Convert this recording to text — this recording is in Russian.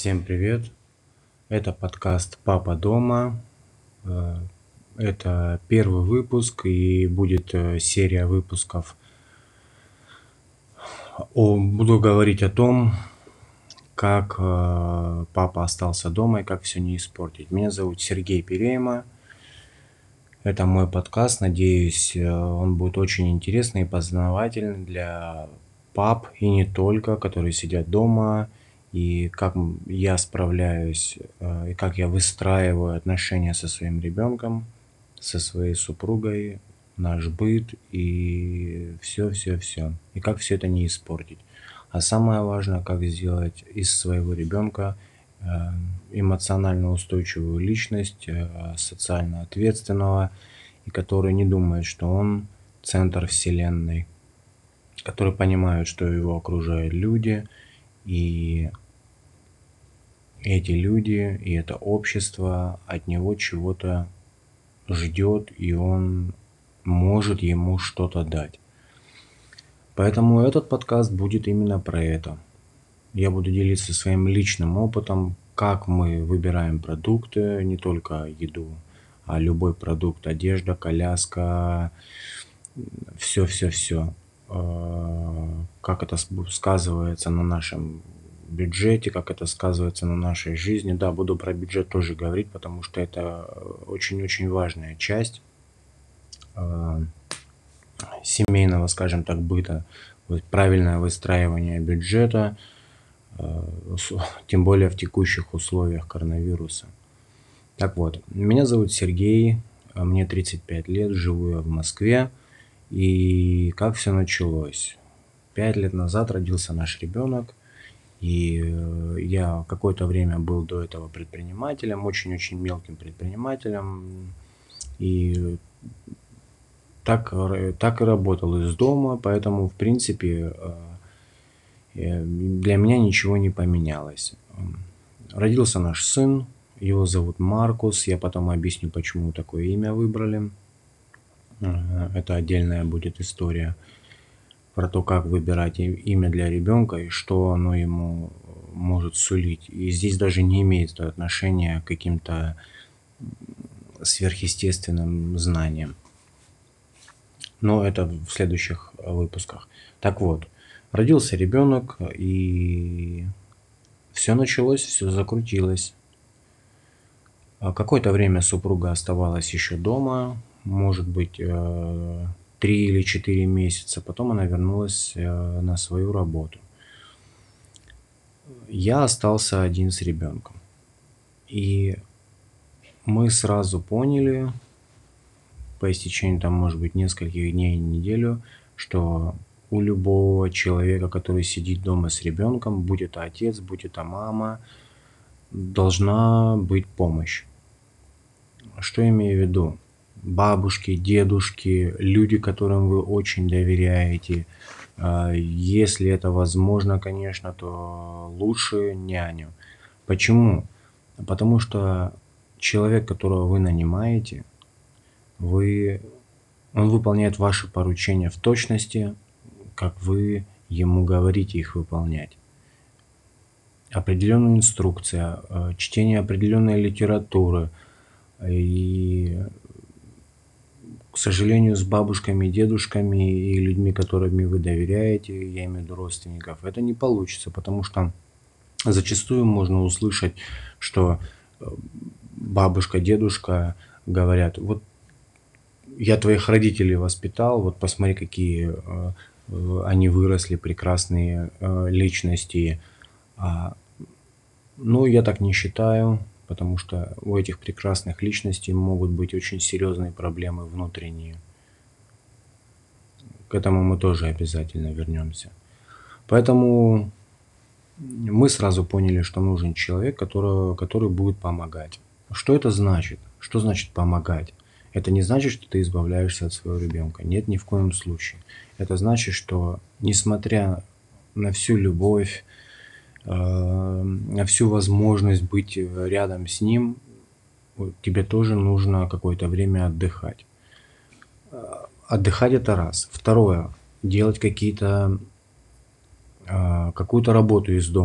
Всем привет! Это подкаст «Папа дома». Э, это первый выпуск и будет э, серия выпусков. О, буду говорить о том, как э, папа остался дома и как все не испортить. Меня зовут Сергей Перейма. Это мой подкаст. Надеюсь, он будет очень интересный и познавательный для пап и не только, которые сидят дома, и как я справляюсь, э, и как я выстраиваю отношения со своим ребенком, со своей супругой, наш быт и все, все, все. И как все это не испортить. А самое важное, как сделать из своего ребенка э, эмоционально устойчивую личность, э, социально ответственного, и который не думает, что он центр вселенной которые понимают, что его окружают люди, и эти люди, и это общество от него чего-то ждет, и он может ему что-то дать. Поэтому этот подкаст будет именно про это. Я буду делиться своим личным опытом, как мы выбираем продукты, не только еду, а любой продукт, одежда, коляска, все-все-все. Э, как это сказывается на нашем бюджете, как это сказывается на нашей жизни. Да, буду про бюджет тоже говорить, потому что это очень-очень важная часть э, семейного, скажем так, быта, правильное выстраивание бюджета, э, тем более в текущих условиях коронавируса. Так вот, меня зовут Сергей, мне 35 лет, живу я в Москве. И как все началось? Пять лет назад родился наш ребенок, и э, я какое-то время был до этого предпринимателем, очень-очень мелким предпринимателем, и так, так и работал из дома, поэтому, в принципе, э, э, для меня ничего не поменялось. Родился наш сын, его зовут Маркус, я потом объясню, почему такое имя выбрали. Это отдельная будет история про то, как выбирать имя для ребенка и что оно ему может сулить. И здесь даже не имеет отношения к каким-то сверхъестественным знаниям. Но это в следующих выпусках. Так вот, родился ребенок, и все началось, все закрутилось. Какое-то время супруга оставалась еще дома, может быть, э, три или четыре месяца. Потом она вернулась э, на свою работу. Я остался один с ребенком. И мы сразу поняли, по истечении там, может быть, нескольких дней, неделю, что у любого человека, который сидит дома с ребенком, будь это отец, будь это мама, должна быть помощь. Что имею в виду? Бабушки, дедушки, люди, которым вы очень доверяете. А, если это возможно, конечно, то лучше няню. Почему? Потому что человек, которого вы нанимаете, вы, он выполняет ваши поручения в точности, как вы ему говорите их выполнять. Определенная инструкция, а, чтение определенной литературы и к сожалению, с бабушками, дедушками и людьми, которыми вы доверяете, я имею в виду родственников, это не получится, потому что зачастую можно услышать, что э, бабушка, дедушка говорят, вот я твоих родителей воспитал, вот посмотри, какие э, они выросли, прекрасные э, личности. А, ну, я так не считаю потому что у этих прекрасных личностей могут быть очень серьезные проблемы внутренние. К этому мы тоже обязательно вернемся. Поэтому мы сразу поняли, что нужен человек, который, который будет помогать. Что это значит? Что значит помогать? Это не значит, что ты избавляешься от своего ребенка. Нет, ни в коем случае. Это значит, что несмотря на всю любовь, всю возможность быть рядом с ним, тебе тоже нужно какое-то время отдыхать. Э, отдыхать это раз. Второе, делать какие-то э, какую-то работу из дома.